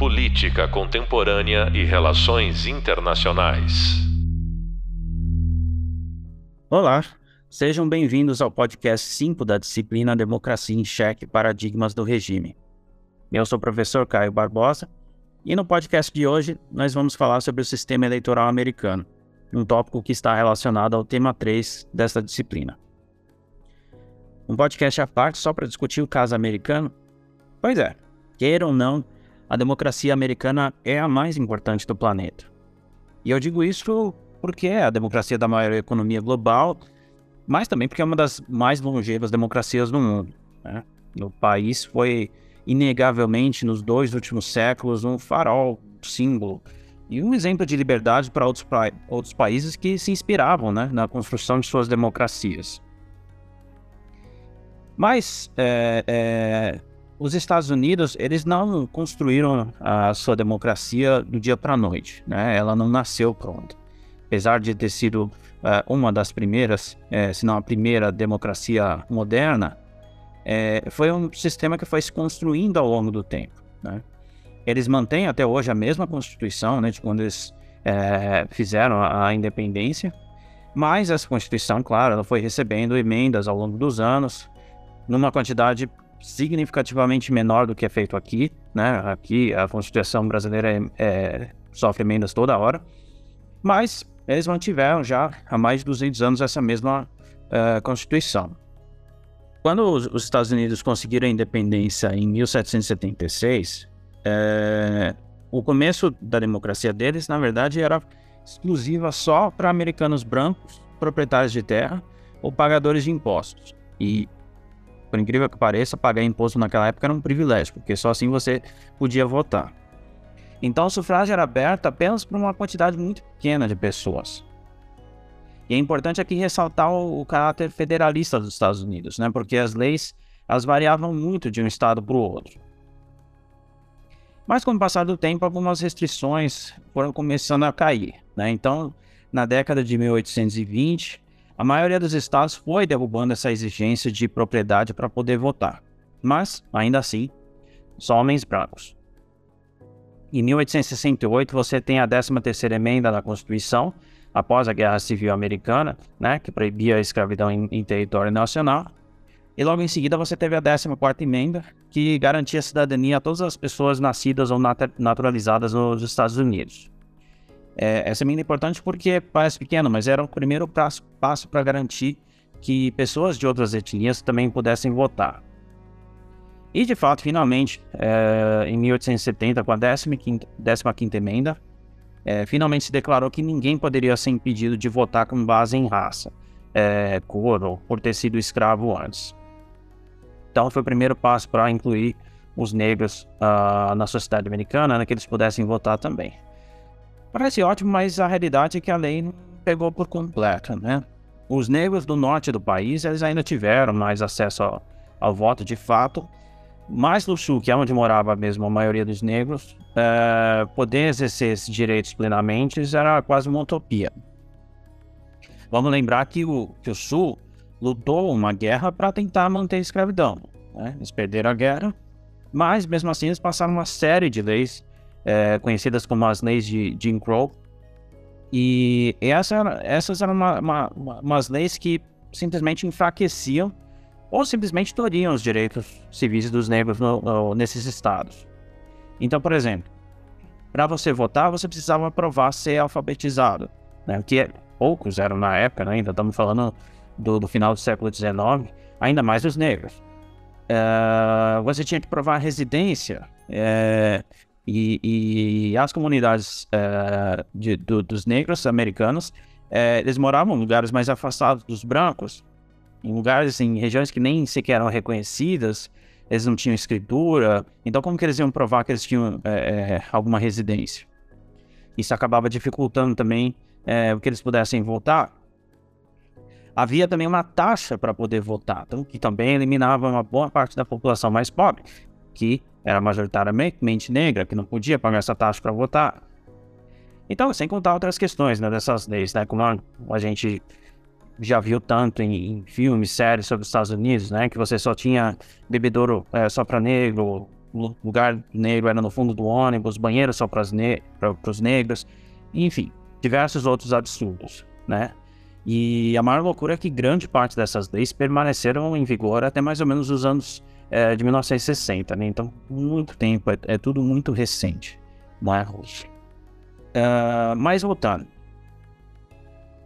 Política Contemporânea e Relações Internacionais. Olá, sejam bem-vindos ao podcast 5 da disciplina Democracia em Cheque Paradigmas do Regime. Eu sou o professor Caio Barbosa e no podcast de hoje nós vamos falar sobre o sistema eleitoral americano, um tópico que está relacionado ao tema 3 desta disciplina. Um podcast à parte só para discutir o caso americano? Pois é, queira ou não, a democracia americana é a mais importante do planeta. E eu digo isso porque é a democracia da maior economia global, mas também porque é uma das mais longevas democracias do mundo. Né? O país foi, inegavelmente, nos dois últimos séculos, um farol, um símbolo e um exemplo de liberdade para outros, pra outros países que se inspiravam né, na construção de suas democracias. Mas é, é, os Estados Unidos, eles não construíram a sua democracia do dia para a noite, né? Ela não nasceu pronta. Apesar de ter sido uh, uma das primeiras, é, se não a primeira democracia moderna, é, foi um sistema que foi se construindo ao longo do tempo, né? Eles mantêm até hoje a mesma constituição, né, de quando eles é, fizeram a independência, mas essa constituição, claro, ela foi recebendo emendas ao longo dos anos, numa quantidade significativamente menor do que é feito aqui, né? Aqui a Constituição brasileira é, é, sofre emendas toda hora, mas eles mantiveram já há mais de 200 anos essa mesma uh, Constituição. Quando os, os, Estados Unidos conseguiram a independência em 1776, é, o começo da democracia deles, na verdade, era exclusiva só para americanos brancos, proprietários de terra ou pagadores de impostos. E por incrível que pareça, pagar imposto naquela época era um privilégio, porque só assim você podia votar. Então o sufrágio era aberto apenas para uma quantidade muito pequena de pessoas. E é importante aqui ressaltar o, caráter federalista dos Estados Unidos, né? porque as leis elas variavam muito de um estado para o outro. Mas com o passar do tempo, algumas restrições foram começando a cair. Né? Então, na década de 1820, a maioria dos estados foi derrubando essa exigência de propriedade para poder votar, mas, ainda assim, só homens brancos. Em 1868, você tem a 13ª emenda da Constituição, após a Guerra Civil Americana, né, que proibia a escravidão em, em território nacional. E logo em seguida você teve a 14ª emenda, que garantia cidadania a todas as pessoas nascidas ou nat naturalizadas nos Estados Unidos. É, essa emenda é importante porque parece pequeno, mas era o primeiro passo, passo para garantir que pessoas de outras etnias também pudessem votar. E de fato, finalmente, é, em 1870, com a 15 emenda, é, finalmente se declarou que ninguém poderia ser impedido de votar com base em raça, é, cor ou por ter sido escravo antes. Então foi o primeiro passo para incluir os negros uh, na sociedade americana, né, que eles pudessem votar também. Parece ótimo, mas a realidade é que a lei não pegou por completo, né? Os negros do norte do país, eles ainda tiveram mais acesso ao, ao voto de fato, mas no sul, que é onde morava mesmo a maioria dos negros, é, poder exercer esses direitos plenamente era quase uma utopia. Vamos lembrar que o, que o sul lutou uma guerra para tentar manter a escravidão. Né? Eles perderam a guerra, mas mesmo assim eles passaram uma série de leis é, conhecidas como as leis de Jim Crow. E essa era, essas eram uma, uma, uma, umas leis que simplesmente enfraqueciam ou simplesmente toriam os direitos civis dos negros no, no, nesses estados. Então, por exemplo, para você votar, você precisava provar ser alfabetizado, né? que poucos eram na época, né? ainda estamos falando do, do, final do século XIX, ainda mais os negros. Uh, você tinha que provar residência, uh, e, e as comunidades é, de, do, dos negros americanos, é, eles moravam em lugares mais afastados dos brancos, em lugares, em regiões que nem sequer eram reconhecidas, eles não tinham escritura, então como que eles iam provar que eles tinham é, alguma residência? Isso acabava dificultando também o que eles pudessem votar. Havia também uma taxa para poder votar, então, que também eliminava uma boa parte da população mais pobre, que era majoritariamente negra, que não podia pagar essa taxa para votar. Então, sem contar outras questões né, dessas leis, né, como a, gente já viu tanto em, em, filmes, séries sobre os Estados Unidos, né, que você só tinha bebedouro é, só para negro, lugar negro era no fundo do ônibus, banheiro só para ne os negros, enfim, diversos outros absurdos, né? E a maior loucura é que grande parte dessas leis permaneceram em vigor até mais ou menos os anos é, de 1960, né? Então, muito tempo, é, é tudo muito recente, não é? Uh, mas voltando,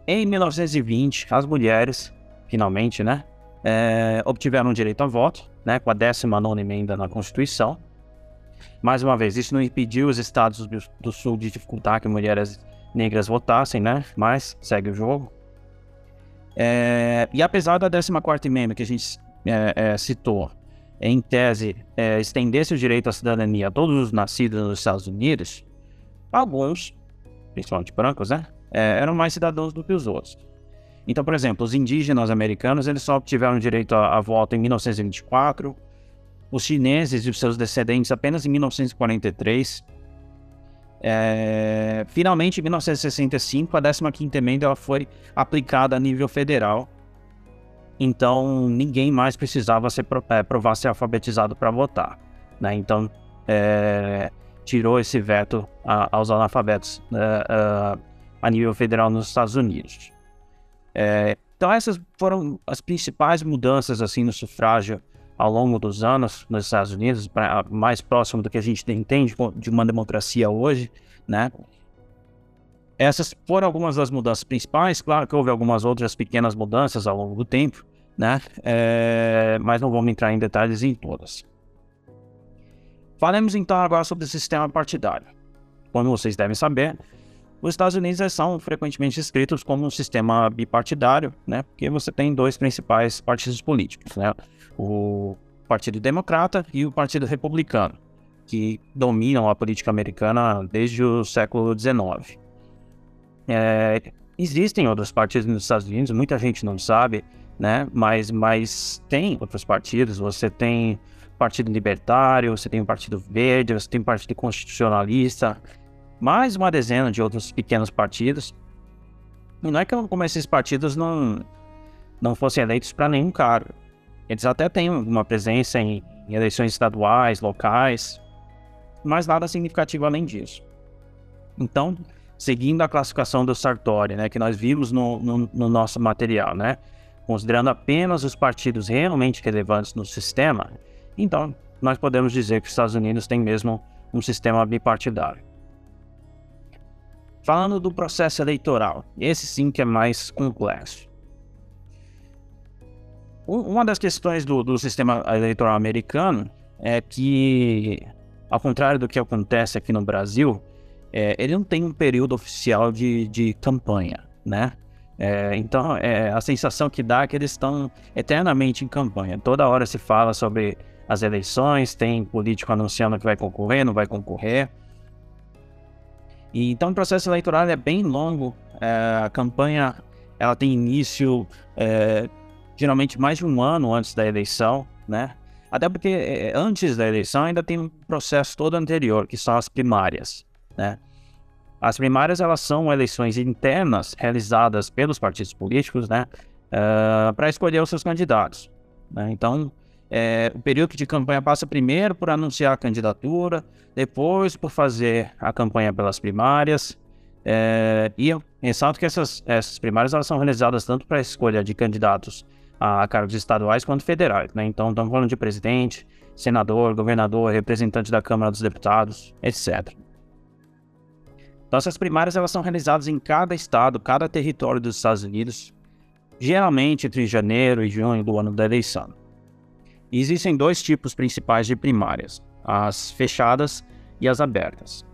em 1920, as mulheres, finalmente, né, é, obtiveram direito a voto, né, com a 19 emenda na Constituição. Mais uma vez, isso não impediu os estados do, Sul de dificultar que mulheres negras votassem, né, mas segue o jogo. É, e apesar da 14 emenda que a gente é, é, citou, em tese, é, estendesse o direito à cidadania a todos os nascidos nos Estados Unidos, alguns, principalmente brancos, né, é, eram mais cidadãos do que os outros. Então, por exemplo, os indígenas americanos eles só obtiveram direito a, a voto em 1924, os chineses e os seus descendentes apenas em 1943. É, finalmente, em 1965, a 15ª emenda ela foi aplicada a nível federal. Então, ninguém mais precisava ser, é, provar ser alfabetizado para votar. Né? Então, é, tirou esse veto a, aos analfabetos é, a nível federal nos Estados Unidos. É, então essas foram as principais mudanças assim no sufrágio ao longo dos anos nos Estados Unidos, pra, mais próximo do que a gente entende de uma democracia hoje, né? Essas foram algumas das mudanças principais, claro que houve algumas outras pequenas mudanças ao longo do tempo, né? É, mas não vamos entrar em detalhes em todas. Falemos então agora sobre o sistema partidário. Como vocês devem saber, os Estados Unidos são frequentemente descritos como um sistema bipartidário, né? Porque você tem dois principais partidos políticos, né? O Partido Democrata e o Partido Republicano, que dominam a política americana desde o século XIX. É, existem outros partidos nos Estados Unidos, muita gente não sabe, né? Mas, mas tem outros partidos. Você tem Partido Libertário, você tem o Partido Verde, você tem Partido Constitucionalista, mais uma dezena de outros pequenos partidos. E não é que como esses partidos não, não fossem eleitos para nenhum cargo. Eles até têm uma presença em, em, eleições estaduais, locais, mas nada significativo além disso. Então, seguindo a classificação do Sartori, né, que nós vimos no, no, no nosso material, né, considerando apenas os partidos realmente relevantes no sistema, então nós podemos dizer que os Estados Unidos têm mesmo um sistema bipartidário. Falando do processo eleitoral, esse sim que é mais complexo. Uma das questões do, do sistema eleitoral americano é que, ao contrário do que acontece aqui no Brasil, é, ele não tem um período oficial de, de campanha, né? É, então, é, a sensação que dá é que eles estão eternamente em campanha. Toda hora se fala sobre as eleições, tem político anunciando que vai concorrer, não vai concorrer. E, então o processo eleitoral é bem longo. É, a campanha ela tem início é, geralmente mais de um ano antes da eleição, né? Até porque é, antes da eleição ainda tem um processo todo anterior, que são as primárias, né? As primárias elas são eleições internas realizadas pelos partidos políticos, né? Uh, para escolher os seus candidatos. Né? Então, é, o período de campanha passa primeiro por anunciar a candidatura, depois por fazer a campanha pelas primárias. É, e eu ressalto que essas, essas primárias elas são realizadas tanto para a escolha de candidatos a cargos estaduais quanto federais. Né? Então, estamos falando de presidente, senador, governador, representante da Câmara dos Deputados, etc. Essas primárias elas são realizadas em cada estado, cada território dos Estados Unidos, geralmente entre janeiro e junho do ano da eleição. Existem dois tipos principais de primárias: as fechadas e as abertas.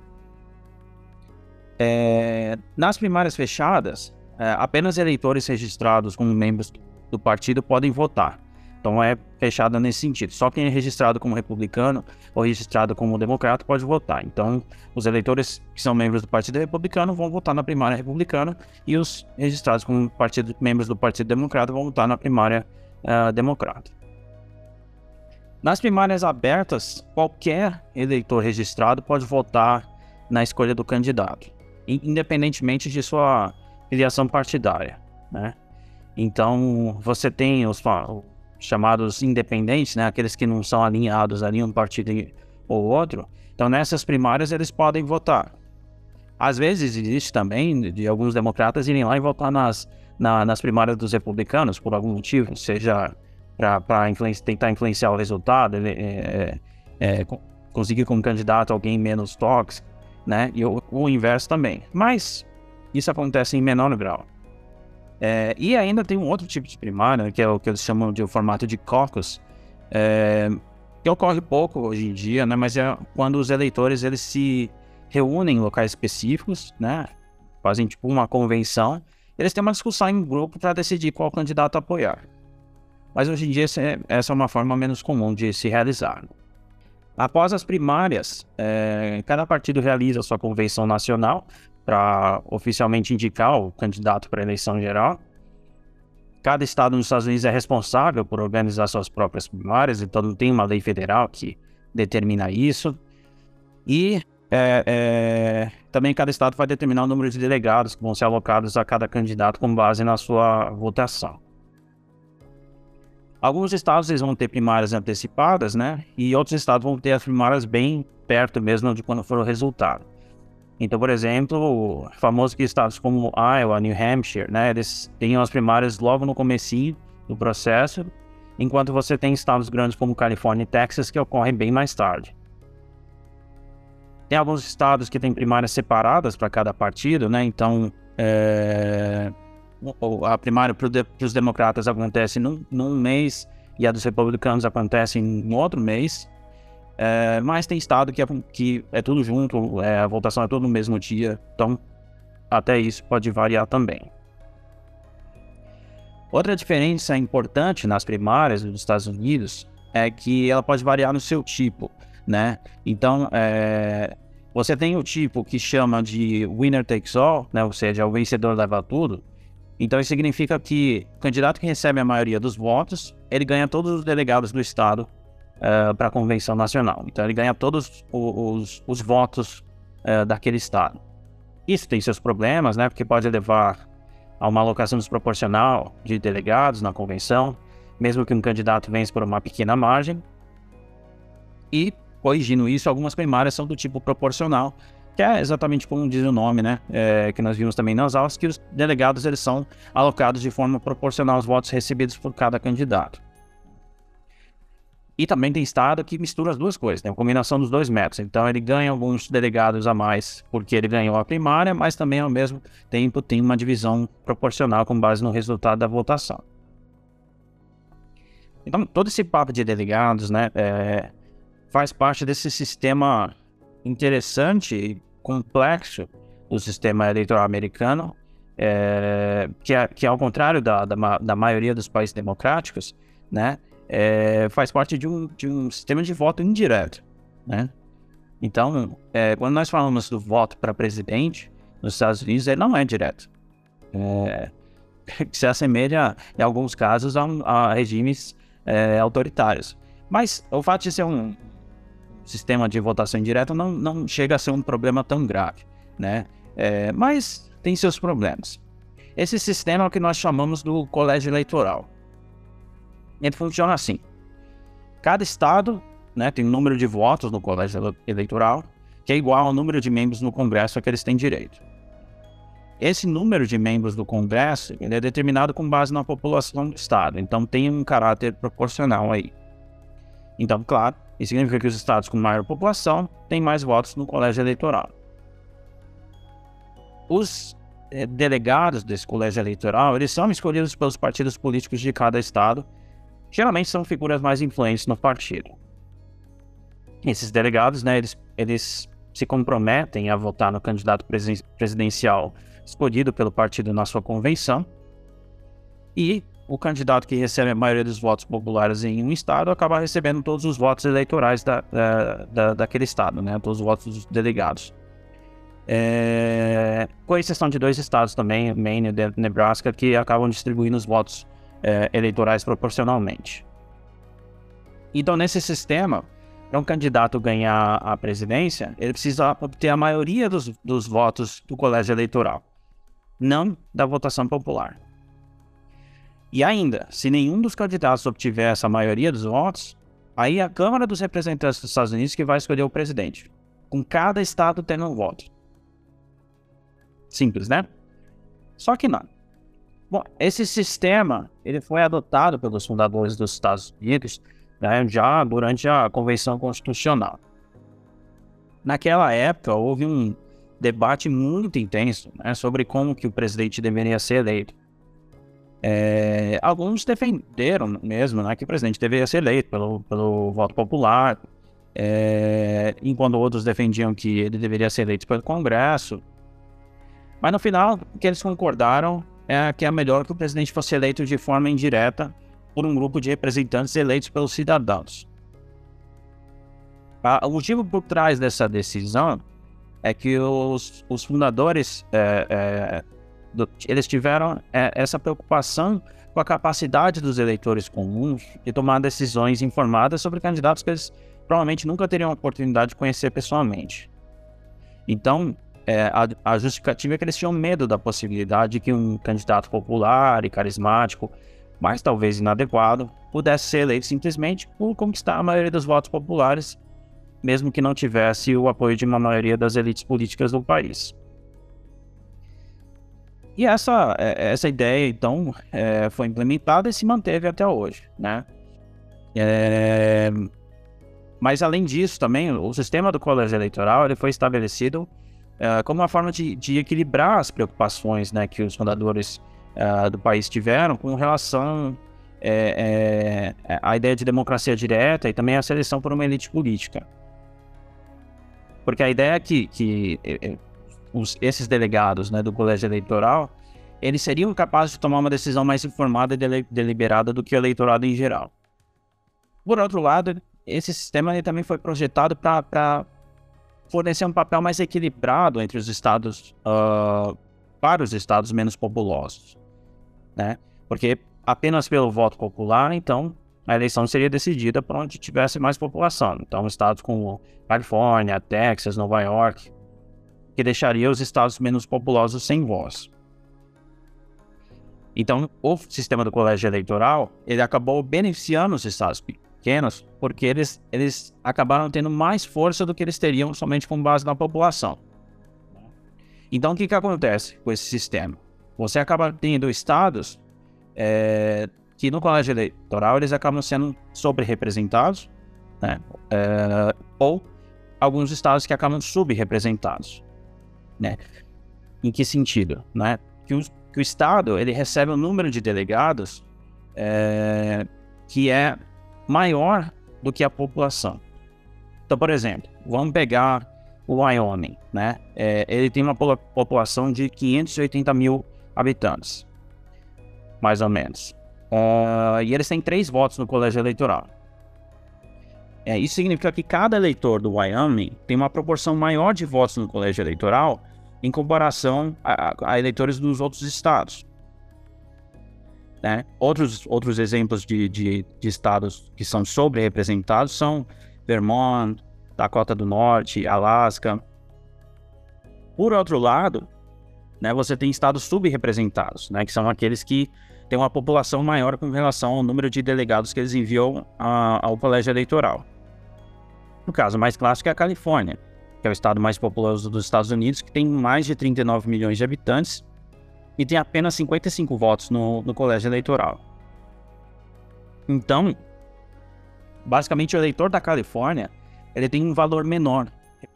É, nas primárias fechadas, é, apenas eleitores registrados como membros do partido podem votar. Então é fechada nesse sentido. Só quem é registrado como republicano ou registrado como democrata pode votar. Então, os eleitores que são membros do Partido Republicano vão votar na primária republicana e os registrados como partido, membros do Partido Democrata vão votar na primária uh, democrata. Nas primárias abertas, qualquer eleitor registrado pode votar na escolha do candidato, independentemente de sua filiação partidária, né? Então, você tem os chamados independentes, né? Aqueles que não são alinhados ali um partido ou outro. Então, nessas primárias, eles podem votar. Às vezes, existe também de alguns democratas irem lá e votar nas, na, nas primárias dos republicanos, por algum motivo, seja para influenci tentar influenciar o resultado, ele, é, é, é conseguir como candidato alguém menos tóxico, né? E o, o inverso também. Mas isso acontece em menor grau. É, e ainda tem um outro tipo de primária, que é o que eles chamam de formato de caucus, é, que ocorre pouco hoje em dia, né? Mas é quando os eleitores eles se reúnem em locais específicos, né? Fazem tipo uma convenção, eles têm uma discussão em grupo para decidir qual candidato apoiar. Mas hoje em dia é, essa é uma forma menos comum de se realizar. Após as primárias, é, cada partido realiza sua convenção nacional para oficialmente indicar o candidato para a eleição geral. Cada estado nos Estados Unidos é responsável por organizar suas próprias primárias, então não tem uma lei federal que determina isso. E é, é, também cada estado vai determinar o número de delegados que vão ser alocados a cada candidato com base na sua votação. Alguns estados eles vão ter primárias antecipadas, né? E outros estados vão ter as primárias bem perto mesmo de quando for o resultado. Então, por exemplo, famoso que estados como Iowa, New Hampshire, né, eles têm as primárias logo no comecinho do processo, enquanto você tem estados grandes como Califórnia e Texas que ocorrem bem mais tarde. Tem alguns estados que têm primárias separadas para cada partido, né? Então, é... a primária para os democratas acontece num, num mês e a dos republicanos acontece em outro mês. É, mas tem estado que é, que é tudo junto, é, a votação é tudo no mesmo dia, então até isso pode variar também. Outra diferença importante nas primárias dos Estados Unidos é que ela pode variar no seu tipo, né? Então, é, você tem o tipo que chama de winner takes all, né? Ou seja, o vencedor leva tudo. Então, isso significa que o candidato que recebe a maioria dos votos, ele ganha todos os delegados do estado uh, para a convenção nacional. Então ele ganha todos os, os votos uh, daquele estado. Isso tem seus problemas, né? Porque pode levar a uma alocação desproporcional de delegados na convenção, mesmo que um candidato vença por uma pequena margem. E, corrigindo isso, algumas primárias são do tipo proporcional, que é exatamente como diz o nome, né? É, que nós vimos também nas aulas, que os delegados eles são alocados de forma proporcional aos votos recebidos por cada candidato. E também tem estado que mistura as duas coisas, tem né? a combinação dos dois métodos. Então ele ganha alguns delegados a mais porque ele ganhou a primária, mas também ao mesmo tempo tem uma divisão proporcional com base no resultado da votação. Então todo esse papo de delegados, né, é, faz parte desse sistema interessante e complexo do sistema eleitoral americano, é, que, é, que ao contrário da, da, da maioria dos países democráticos, né, é, faz parte de um, de um sistema de voto indireto, né? Então, é, quando nós falamos do voto para presidente nos Estados Unidos, ele não é direto. É, se assemelha, em alguns casos, a, a regimes é, autoritários. Mas o fato de ser um sistema de votação indireta não, não chega a ser um problema tão grave, né? É, mas tem seus problemas. Esse sistema é o que nós chamamos do colégio eleitoral. Ele funciona assim. Cada estado né, tem um número de votos no colégio eleitoral, que é igual ao número de membros no Congresso a que eles têm direito. Esse número de membros do Congresso é determinado com base na população do estado, então tem um caráter proporcional aí. Então, claro, isso significa que os estados com maior população têm mais votos no colégio eleitoral. Os eh, delegados desse colégio eleitoral, eles são escolhidos pelos partidos políticos de cada estado geralmente são figuras mais influentes no partido. Esses delegados, né, eles, eles se comprometem a votar no candidato presidencial escolhido pelo partido na sua convenção e o candidato que recebe a maioria dos votos populares em um estado acaba recebendo todos os votos eleitorais da, da, da daquele estado, né, todos os votos dos delegados. É, com exceção de dois estados também, Maine e Nebraska, que acabam distribuindo os votos é, eleitorais proporcionalmente. Então, nesse sistema, para um candidato ganhar a presidência, ele precisa obter a maioria dos, dos votos do colégio eleitoral, não da votação popular. E ainda, se nenhum dos candidatos obtiver essa maioria dos votos, Aí a Câmara dos Representantes dos Estados Unidos que vai escolher o presidente, com cada estado tendo um voto. Simples, né? Só que não. Bom, esse sistema ele foi adotado pelos fundadores dos Estados Unidos né, já durante a Convenção Constitucional. Naquela época houve um debate muito intenso né, sobre como que o presidente deveria ser eleito. É, alguns defenderam mesmo né, que o presidente deveria ser eleito pelo, pelo voto popular, é, enquanto outros defendiam que ele deveria ser eleito pelo Congresso. Mas no final, o que eles concordaram é que é melhor que o presidente fosse eleito de forma indireta por um grupo de representantes eleitos pelos cidadãos. O motivo por trás dessa decisão é que os, os fundadores é, é, do, eles tiveram é, essa preocupação com a capacidade dos eleitores comuns de tomar decisões informadas sobre candidatos que eles provavelmente nunca teriam a oportunidade de conhecer pessoalmente. Então, é, a, a, justificativa é que eles tinham medo da possibilidade de que um candidato popular e carismático, mas talvez inadequado, pudesse ser eleito simplesmente por conquistar a maioria dos votos populares, mesmo que não tivesse o apoio de uma maioria das elites políticas do país. E essa, é, essa ideia, então, é, foi implementada e se manteve até hoje, né? É... Mas, além disso, também, o sistema do colégio eleitoral ele foi estabelecido uh, como uma forma de, de, equilibrar as preocupações né, que os fundadores uh, do país tiveram com relação é, é, à ideia de democracia direta e também a seleção por uma elite política. Porque a ideia é que, que os, esses delegados né, do colégio eleitoral eles seriam capazes de tomar uma decisão mais informada e deliberada do que o eleitorado em geral. Por outro lado, esse sistema também foi projetado para fornecer um papel mais equilibrado entre os estados, uh, para os estados menos populosos, né? Porque apenas pelo voto popular, então, a eleição seria decidida por onde tivesse mais população. Então, estados como Califórnia, Texas, Nova York, que deixaria os estados menos populosos sem voz. Então, o sistema do colégio eleitoral, ele acabou beneficiando os estados pequenos, porque eles, eles acabaram tendo mais força do que eles teriam somente com base na população. Então, o que, que acontece com esse sistema? Você acaba tendo estados é, que no colégio eleitoral eles acabam sendo sobre-representados, né? É, ou alguns estados que acabam subrepresentados, né? Em que sentido, né? Que, os, que o estado ele recebe um número de delegados é, que é maior do que a população. Então, por exemplo, vamos pegar o Wyoming, né? É, ele tem uma população de 580 mil habitantes, mais ou menos. Uh, e eles têm três votos no colégio eleitoral. É, isso significa que cada eleitor do Wyoming tem uma proporção maior de votos no colégio eleitoral em comparação a, a eleitores dos outros estados. Né? Outros, outros exemplos de, de, de estados que são sobre-representados são Vermont, Dakota do Norte, Alasca. Por outro lado, né, você tem estados subrepresentados, né, que são aqueles que têm uma população maior com relação ao número de delegados que eles enviam a, ao colégio eleitoral. No caso mais clássico é a Califórnia, que é o estado mais populoso dos Estados Unidos, que tem mais de 39 milhões de habitantes e tem apenas 55 votos no, no colégio eleitoral. Então, basicamente o eleitor da Califórnia ele tem um valor menor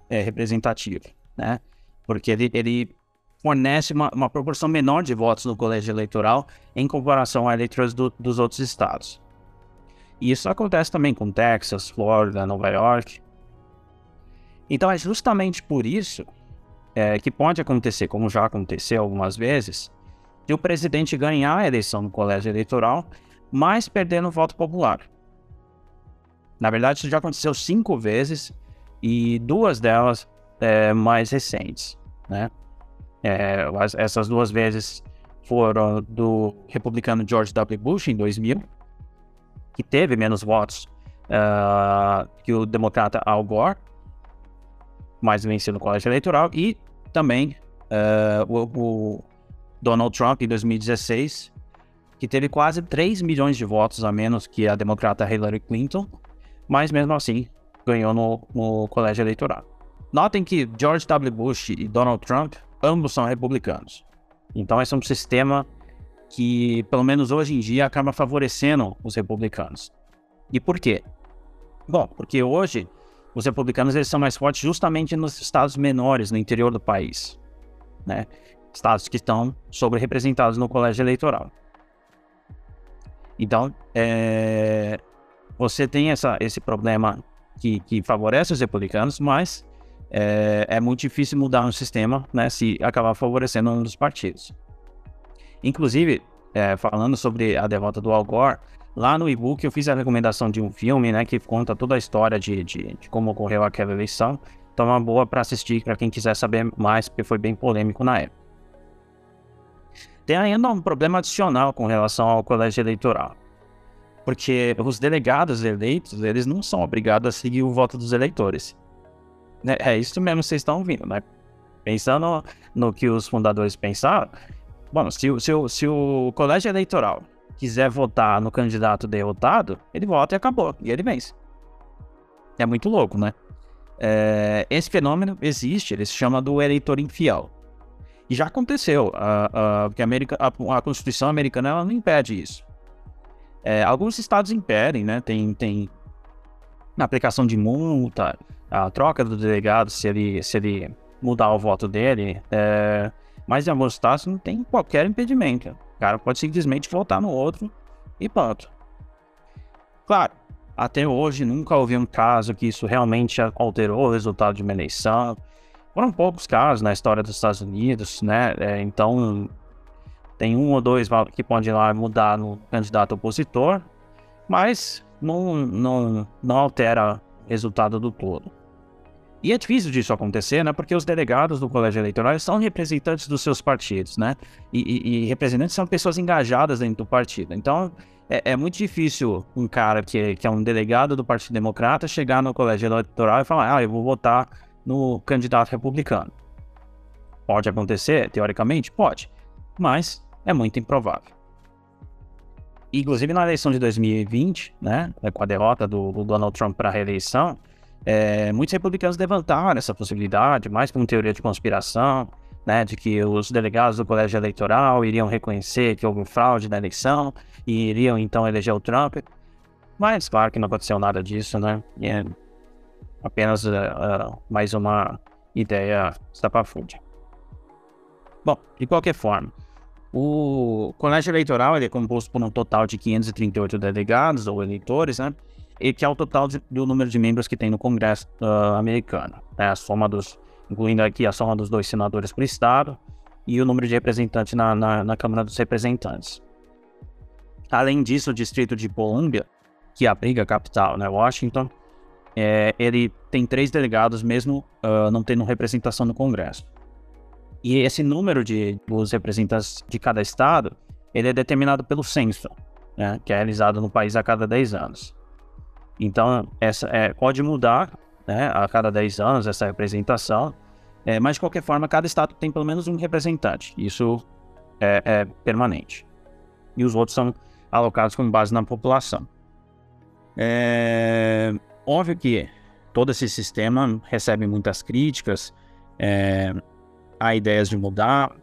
é, representativo, né? Porque ele, ele fornece uma, uma, proporção menor de votos no colégio eleitoral em comparação a eleitores do, dos outros estados. E isso acontece também com Texas, Flórida, Nova York. Então é justamente por isso é, que pode acontecer, como já aconteceu algumas vezes, de o presidente ganhar a eleição no colégio eleitoral, mas perdendo o voto popular. Na verdade, isso já aconteceu cinco vezes e duas delas é, mais recentes, né? É, essas duas vezes foram do republicano George W. Bush em 2000, que teve menos votos uh, que o democrata Al Gore, mas venceu no colégio eleitoral, e também uh, o, o, Donald Trump em 2016, que teve quase 3 milhões de votos a menos que a democrata Hillary Clinton, mas mesmo assim ganhou no, no colégio eleitoral. Notem que George W. Bush e Donald Trump ambos são republicanos. Então esse é um sistema que, pelo menos hoje em dia, acaba favorecendo os republicanos. E por quê? Bom, porque hoje os republicanos eles são mais fortes justamente nos estados menores, no interior do país. Né? Estados que estão sobre-representados no colégio eleitoral. Então, é, você tem essa, esse problema que, que, favorece os republicanos, mas é, é, muito difícil mudar um sistema né, se acabar favorecendo um dos partidos. Inclusive, é, falando sobre a derrota do Al Gore, lá no e-book eu fiz a recomendação de um filme né, que conta toda a história de, de, de como ocorreu aquela eleição. Então é uma boa para assistir para quem quiser saber mais, porque foi bem polêmico na época. Tem ainda um problema adicional com relação ao colégio eleitoral. Porque os delegados eleitos, eles não são obrigados a seguir o voto dos eleitores. É isso mesmo que vocês estão ouvindo, né? Pensando no que os fundadores pensaram, Bom, se, se, se o colégio eleitoral quiser votar no candidato derrotado, ele vota e acabou, e ele vence. É muito louco, né? É, esse fenômeno existe, ele se chama do eleitor infiel. E já aconteceu, a, a, porque a, a, a, Constituição americana ela não impede isso. É, alguns estados impedem, né? Tem, tem aplicação de multa, a troca do delegado se ele, se ele mudar o voto dele. É, mas em alguns estados não tem qualquer impedimento. O cara pode simplesmente votar no outro e pronto. Claro, até hoje nunca houve um caso que isso realmente alterou o resultado de uma eleição. Foram poucos casos na história dos Estados Unidos, né? É, então tem um ou dois que podem lá mudar no candidato opositor, mas não, não, não altera o resultado do todo. E é difícil disso acontecer, né? Porque os delegados do colégio eleitoral são representantes dos seus partidos, né? E, e, e representantes são pessoas engajadas dentro do partido. Então, é, é, muito difícil um cara que, que é um delegado do Partido Democrata chegar no colégio eleitoral e falar: ah, eu vou votar no candidato republicano. Pode acontecer, teoricamente? Pode. Mas é muito improvável. Inclusive na eleição de 2020, né, com a derrota do, do Donald Trump para a reeleição, é, muitos republicanos levantaram essa possibilidade, mais como teoria de conspiração, né, de que os delegados do colégio eleitoral iriam reconhecer que houve fraude na eleição e iriam então eleger o Trump. Mas claro que não aconteceu nada disso, né? É apenas uh, uh, mais uma ideia estapafúrdia. Bom, de qualquer forma, o colégio eleitoral ele é composto por um total de 538 delegados ou eleitores, né? E que é o total de, do número de membros que tem no Congresso uh, americano. Né? A soma dos, incluindo aqui a soma dos dois senadores por estado e o número de representantes na, na, na Câmara dos Representantes. Além disso, o Distrito de Colômbia, que abriga a capital, né, Washington, é, ele tem três delegados mesmo uh, não tendo representação no Congresso. E esse número de os representantes de cada estado, ele é determinado pelo censo, né, que é realizado no país a cada 10 anos. Então, essa é, pode mudar né, a cada 10 anos essa representação, é, mas de qualquer forma, cada estado tem pelo menos um representante. Isso é, é permanente. E os outros são alocados com base na população. É óbvio que todo esse sistema recebe muitas críticas, é, há ideias de mudar,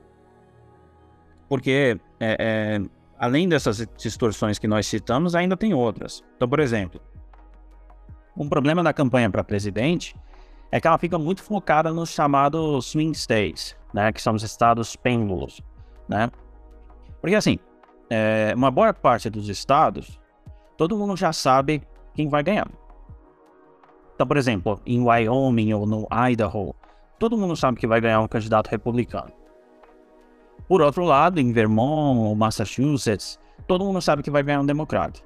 porque é, é, além dessas distorções que nós citamos, ainda tem outras. Então, por exemplo, um problema da campanha para presidente é que ela fica muito focada nos chamados swing states, né, que são os estados pêndulos, né? Porque assim, é, uma boa parte dos estados, todo mundo já sabe quem vai ganhar. Então, por exemplo, em Wyoming ou no Idaho, todo mundo sabe que vai ganhar um candidato republicano. Por outro lado, em Vermont ou Massachusetts, todo mundo sabe que vai ganhar um democrata.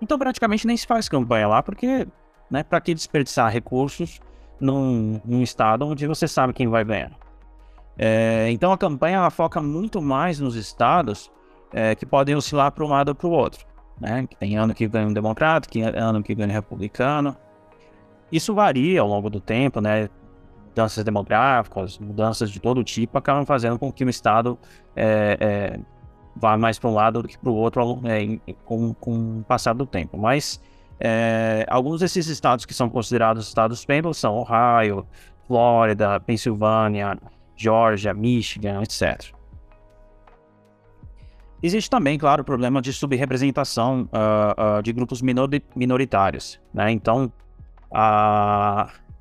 Então praticamente nem se faz campanha lá, porque, né, para que desperdiçar recursos num, num, estado onde você sabe quem vai ganhar. É, então a campanha ela foca muito mais nos estados é, que podem oscilar para um lado ou para o outro. Né? Tem ano que ganha um democrata, que ano que ganha um republicano. Isso varia ao longo do tempo, né? Mudanças demográficas, mudanças de todo tipo acabam fazendo com que o estado é, é vá mais para um lado do que para o outro é, com, com o passar do tempo. Mas É, alguns desses estados que são considerados estados Pendle são Ohio, Flórida, Pensilvânia, Georgia, Michigan, etc. Existe também, claro, o problema de subrepresentação uh, uh, de grupos minoritários. Né? Então,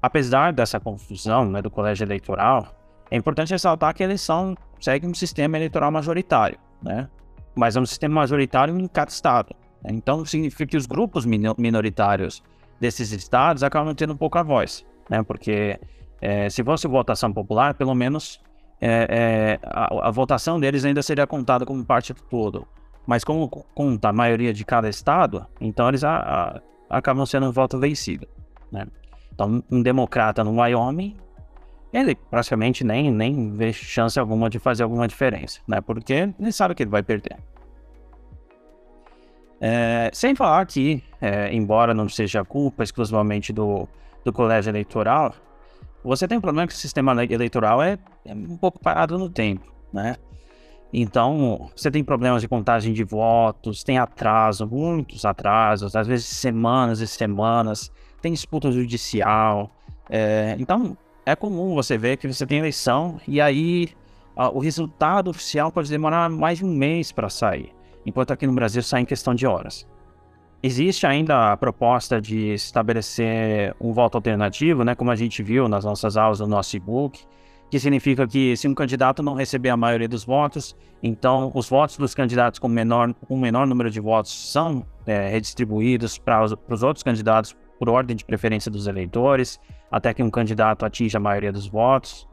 apesar dessa confusão né, do colégio eleitoral, é importante ressaltar que a eleição segue um sistema eleitoral majoritário, né? mas é um sistema majoritário em cada estado. Né? Então, significa que os grupos minoritários desses estados acabam tendo pouca voz, né? porque é, se fosse votação popular, pelo menos é, é, a, a, votação deles ainda seria contada como parte do todo. Mas como conta a maioria de cada estado, então eles a, a, acabam sendo voto vencido. Né? Então, um democrata no Wyoming, ele praticamente nem, nem vê chance alguma de fazer alguma diferença, né? porque ele sabe que ele vai perder. É, sem falar que, é, embora não seja culpa exclusivamente do, do colégio eleitoral, você tem um problema que o sistema eleitoral é, é um pouco parado no tempo, né? Então, você tem problemas de contagem de votos, tem atraso, muitos atrasos, às vezes semanas e semanas, tem disputa judicial. É, então, é comum você ver que você tem eleição e aí a, o resultado oficial pode demorar mais de um mês para sair, enquanto aqui no Brasil sai em questão de horas. Existe ainda a proposta de estabelecer um voto alternativo, né, como a gente viu nas nossas aulas do nosso e-book, que significa que se um candidato não receber a maioria dos votos, então os votos dos candidatos com menor, com menor número de votos são é, redistribuídos para os, para os outros candidatos por ordem de preferência dos eleitores, até que um candidato atinja a maioria dos votos.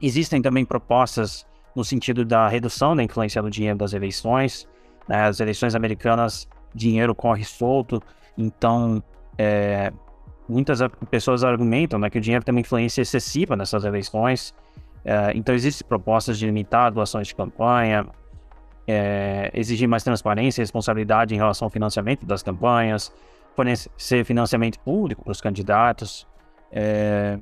Existem também propostas no sentido da redução da influência do dinheiro das eleições, né? As eleições americanas, dinheiro corre solto, então é, muitas pessoas argumentam né, que o dinheiro tem uma influência excessiva nessas eleições. É, então, existem propostas de limitar doações de campanha, é, exigir mais transparência e responsabilidade em relação ao financiamento das campanhas, fornecer financiamento público para os candidatos. É,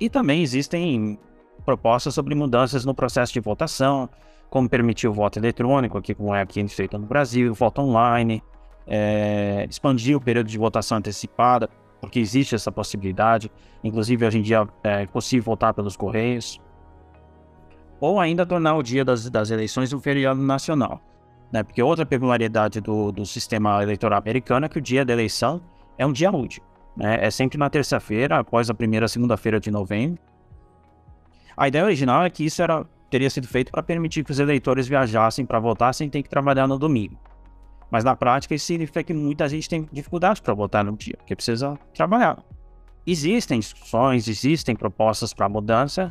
e também existem propostas sobre mudanças no processo de votação, como permitir o voto eletrônico, aqui como é aqui feito no Brasil, voto online, é, expandir o período de votação antecipada, porque existe essa possibilidade. Inclusive, hoje em dia é possível votar pelos Correios. Ou ainda tornar o dia das, das eleições um feriado nacional. Né? Porque outra peculiaridade do, do sistema eleitoral americano é que o dia da eleição é um dia útil. Né? É sempre na terça-feira, após a primeira segunda-feira de novembro. A ideia original é que isso era teria sido feito para permitir que os eleitores viajassem para votar sem ter que trabalhar no domingo. Mas na prática isso significa que muita gente tem dificuldade para votar no dia, porque precisa trabalhar. Existem discussões, existem propostas para mudança,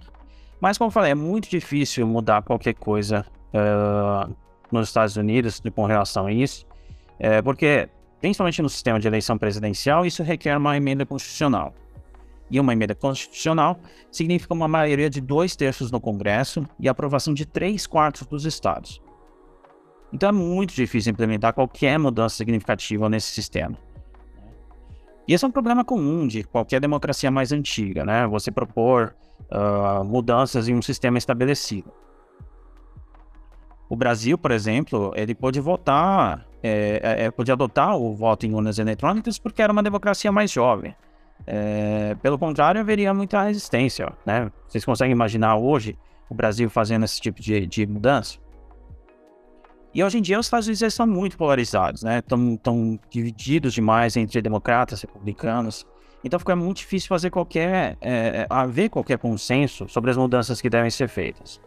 mas como eu falei, é muito difícil mudar qualquer coisa uh, nos Estados Unidos com relação a isso, uh, porque principalmente no sistema de eleição presidencial, isso requer uma emenda constitucional e uma emenda constitucional significa uma maioria de dois terços no Congresso e aprovação de três quartos dos estados. Então é muito difícil implementar qualquer mudança significativa nesse sistema. E esse é um problema comum de qualquer democracia mais antiga, né? Você propor uh, mudanças em um sistema estabelecido. O Brasil, por exemplo, ele pôde votar, é, é, pôde adotar o voto em urnas eletrônicas porque era uma democracia mais jovem. É, pelo contrário, haveria muita resistência. Né? Vocês conseguem imaginar hoje o Brasil fazendo esse tipo de, de mudança? E hoje em dia os Estados Unidos estão muito polarizados, né? Estão divididos demais entre democratas e republicanos. Então fica muito difícil fazer qualquer, é, haver qualquer consenso sobre as mudanças que devem ser feitas.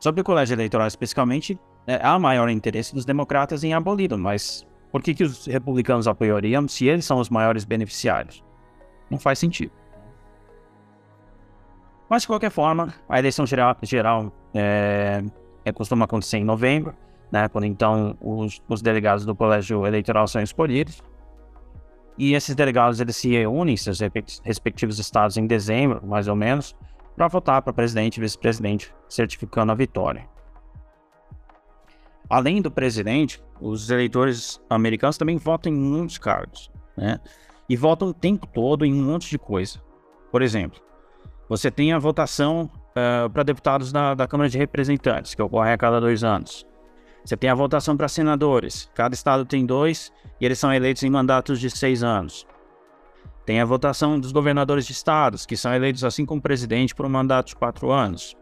Sobre o colégio eleitoral especificamente, é, há maior interesse dos democratas em aboli-lo, mas por que, que os republicanos apoiariam se eles são os maiores beneficiários? Não faz sentido. Mas, de qualquer forma, a eleição geral, geral é, é, costuma acontecer em novembro, né, quando então os, os, delegados do colégio eleitoral são escolhidos. E esses delegados eles se reúnem em seus respectivos estados em dezembro, mais ou menos, para votar para presidente e vice-presidente, certificando a vitória. Além do presidente, os eleitores americanos também votam em muitos cargos, né? E votam o tempo todo em um monte de coisa. Por exemplo, você tem a votação uh, para deputados da, da, Câmara de Representantes, que ocorre a cada dois anos. Você tem a votação para senadores. Cada estado tem dois e eles são eleitos em mandatos de seis anos. Tem a votação dos governadores de estados, que são eleitos assim como presidente por um mandato de quatro anos.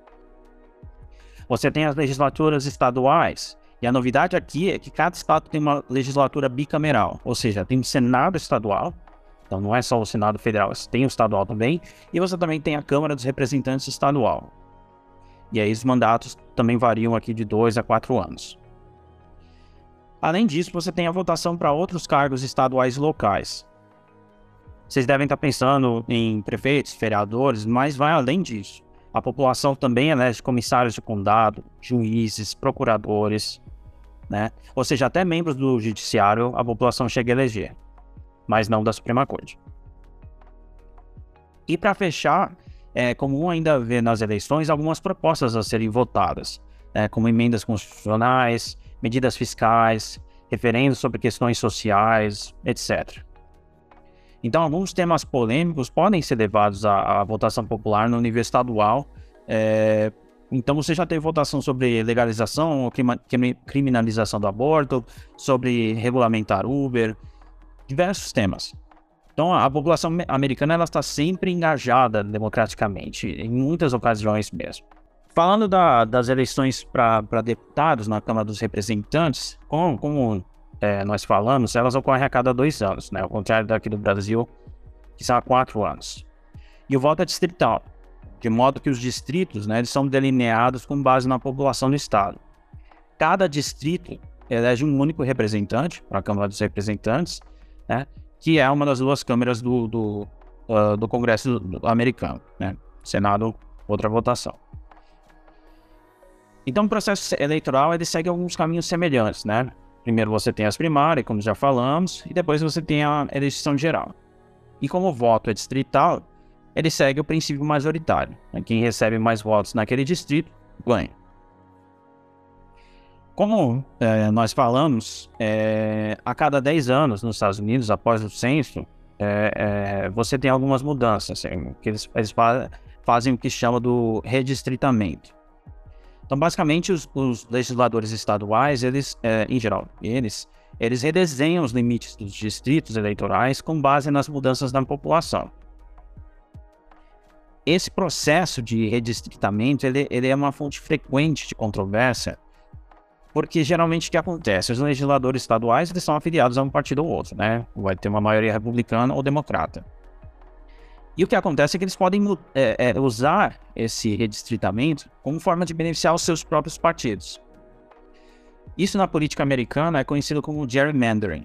Você tem as legislaturas estaduais. E a novidade aqui é que cada estado tem uma legislatura bicameral, ou seja, tem um Senado estadual, então não é só o Senado federal, tem o estadual também, e você também tem a Câmara dos Representantes estadual. E aí os mandatos também variam aqui de dois a quatro anos. Além disso, você tem a votação para outros cargos estaduais e locais. Vocês devem estar pensando em prefeitos, vereadores, mas vai além disso. A população também elege comissários de condado, juízes, procuradores, né? Ou seja, até membros do judiciário a população chega a eleger, mas não da Suprema Corte. E para fechar, é comum ainda ver nas eleições algumas propostas a serem votadas, né? como emendas constitucionais, medidas fiscais, referendos sobre questões sociais, etc. Então, alguns temas polêmicos podem ser levados à, à votação popular no nível estadual. É, então, você já teve votação sobre legalização ou criminalização do aborto, sobre regulamentar Uber, diversos temas. Então, a população americana ela está sempre engajada democraticamente, em muitas ocasiões mesmo. Falando da, das eleições para deputados na Câmara dos Representantes, como, como é, nós falamos, elas ocorrem a cada dois anos, né? Ao contrário daqui do Brasil, que são há quatro anos. E o voto é distrital, de modo que os distritos né, eles são delineados com base na população do estado. Cada distrito elege um único representante para a Câmara dos Representantes, né, que é uma das duas câmeras do, do, uh, do Congresso americano. Né? Senado, outra votação. Então, o processo eleitoral ele segue alguns caminhos semelhantes, né? Primeiro você tem as primárias, como já falamos, e depois você tem a eleição geral. E como o voto é distrital, ele segue o princípio majoritário. Né? Quem recebe mais votos naquele distrito ganha. Como é, nós falamos, é, a cada 10 anos nos Estados Unidos, após o censo, é, é você tem algumas mudanças, assim, que eles, eles fazem o que chama do redistritamento. Então, basicamente, os, os legisladores estaduais, eles, é, em geral, eles, eles redesenham os limites dos distritos eleitorais com base nas mudanças na população. Esse processo de redistritamento, ele, ele é uma fonte frequente de controvérsia, porque geralmente o que acontece? Os legisladores estaduais, eles são afiliados a um partido ou outro, né? Vai ter uma maioria republicana ou democrata. E o que acontece é que eles podem é, é, usar esse redistritamento como forma de beneficiar os seus próprios partidos. Isso na política americana é conhecido como gerrymandering,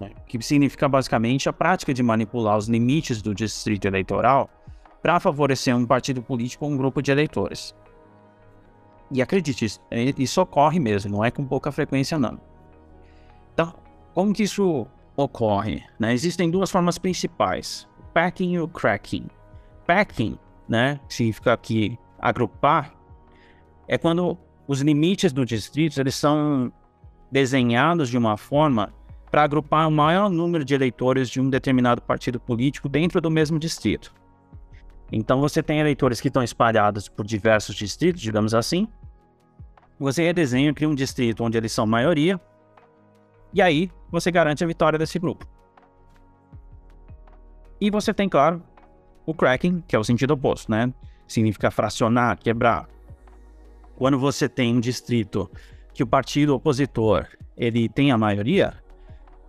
né, que significa basicamente a prática de manipular os limites do distrito eleitoral para favorecer um partido político ou um grupo de eleitores. E acredite, isso, é, isso ocorre mesmo, não é com pouca frequência não. Então, como que isso ocorre? Né? Existem duas formas principais packing e o cracking. Packing, né, significa aqui agrupar, é quando os limites do distrito eles são desenhados de uma forma para agrupar o maior número de eleitores de um determinado partido político dentro do mesmo distrito. Então você tem eleitores que estão espalhados por diversos distritos, digamos assim. Você redesenha, cria um distrito onde eles são maioria, e aí você garante a vitória desse grupo. E você tem, claro, o cracking, que é o sentido oposto, né? Significa fracionar, quebrar. Quando você tem um distrito que o partido opositor ele tem a maioria,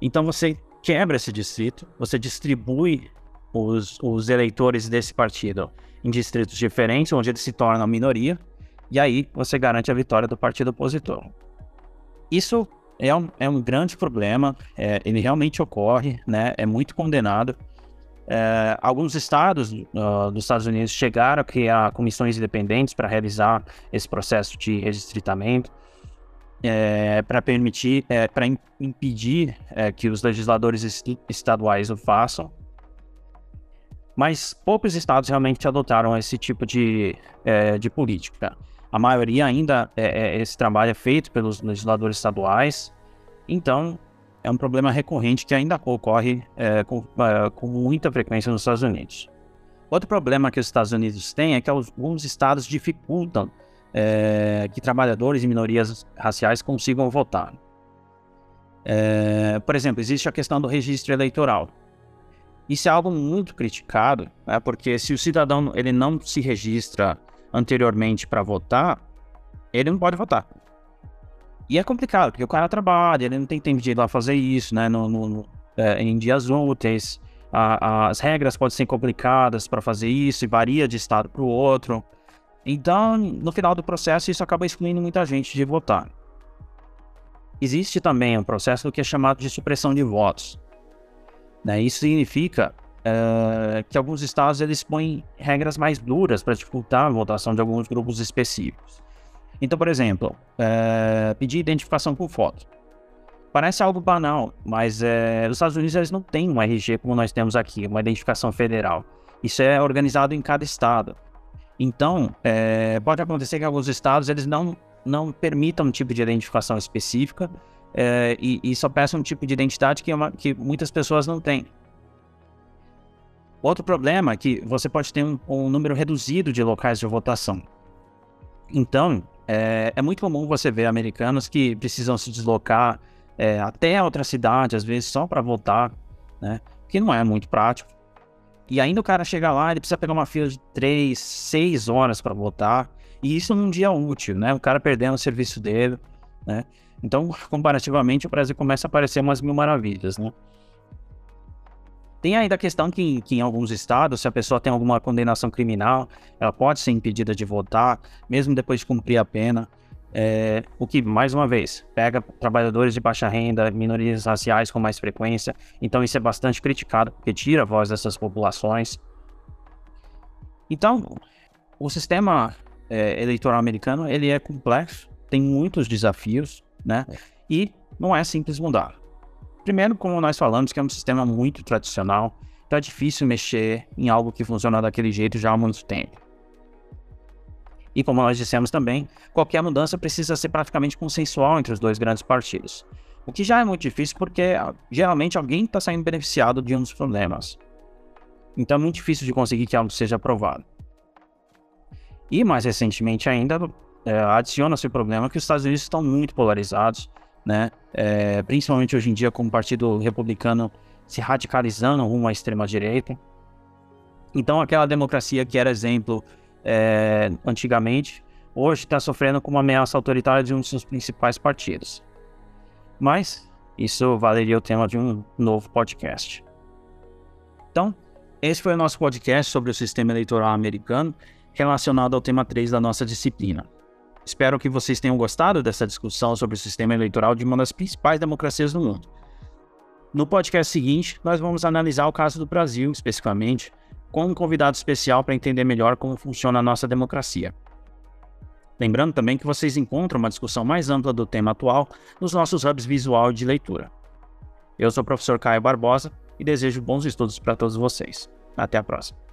então você quebra esse distrito, você distribui os, os eleitores desse partido em distritos diferentes, onde eles se tornam minoria, e aí você garante a vitória do partido opositor. Isso é um, é um grande problema, é, ele realmente ocorre, né? É muito condenado. É, alguns estados uh, dos Estados Unidos chegaram a criar comissões independentes para realizar esse processo de redistritamento, é, para permitir, é, para impedir é, que os legisladores est estaduais o façam. Mas poucos estados realmente adotaram esse tipo de, é, de política. A maioria ainda, é, esse trabalho é feito pelos legisladores estaduais. Então, é um problema recorrente que ainda ocorre é, com, é, com, muita frequência nos Estados Unidos. Outro problema que os Estados Unidos têm é que alguns estados dificultam é, que trabalhadores e minorias raciais consigam votar. É, por exemplo, existe a questão do registro eleitoral. Isso é algo muito criticado, né, porque se o cidadão ele não se registra anteriormente para votar, ele não pode votar. E é complicado, porque o cara trabalha, ele não tem tempo de ir lá fazer isso, né, no, no, é, em dias úteis. A, as regras podem ser complicadas para fazer isso e varia de estado para o outro. Então, no final do processo, isso acaba excluindo muita gente de votar. Existe também um processo que é chamado de supressão de votos. Né? Isso significa uh, que alguns estados eles põem regras mais duras para dificultar a votação de alguns grupos específicos. Então, por exemplo, uh, pedir identificação por foto. Parece algo banal, mas é, os Estados Unidos eles não têm um RG como nós temos aqui, uma identificação federal. Isso é organizado em cada estado. Então, é, pode acontecer que alguns estados eles não, não permitam um tipo de identificação específica é, e, e, só peçam um tipo de identidade que, é uma, que muitas pessoas não têm. Outro problema é que você pode ter um, um número reduzido de locais de votação. Então, é, é, muito comum você ver americanos que precisam se deslocar é, até outra cidade, às vezes só para votar, né? Que não é muito prático. E ainda o cara chega lá, ele precisa pegar uma fila de 3, 6 horas para votar. E isso num dia útil, né? O cara perdendo o serviço dele, né? Então, comparativamente, o Brasil começa a aparecer umas mil maravilhas, né? Tem ainda a questão que, que, em alguns estados, se a pessoa tem alguma condenação criminal, ela pode ser impedida de votar, mesmo depois de cumprir a pena. É, o que, mais uma vez, pega trabalhadores de baixa renda, minorias raciais com mais frequência. Então, isso é bastante criticado, porque tira a voz dessas populações. Então, o sistema é, eleitoral americano ele é complexo, tem muitos desafios, né? E não é simples mudar. Primeiro, como nós falamos, que é um sistema muito tradicional, então é difícil mexer em algo que funciona daquele jeito já há muito tempo. E como nós dissemos também, qualquer mudança precisa ser praticamente consensual entre os dois grandes partidos. O que já é muito difícil porque geralmente alguém está saindo beneficiado de um dos problemas. Então é muito difícil de conseguir que algo seja aprovado. E mais recentemente ainda, é, adiciona-se o problema que os Estados Unidos estão muito polarizados, né? É, principalmente hoje em dia com o Partido Republicano se radicalizando rumo à extrema-direita. Então aquela democracia que era exemplo é, antigamente, hoje está sofrendo com uma ameaça autoritária de um de seus principais partidos. Mas isso valeria o tema de um novo podcast. Então, esse foi o nosso podcast sobre o sistema eleitoral americano relacionado ao tema 3 da nossa disciplina. Espero que vocês tenham gostado dessa discussão sobre o sistema eleitoral de uma das principais democracias do mundo. No podcast seguinte, nós vamos analisar o caso do Brasil, especificamente, com um convidado especial para entender melhor como funciona a nossa democracia. Lembrando também que vocês encontram uma discussão mais ampla do tema atual nos nossos hubs visual e de leitura. Eu sou o professor Caio Barbosa e desejo bons estudos para todos vocês. Até a próxima.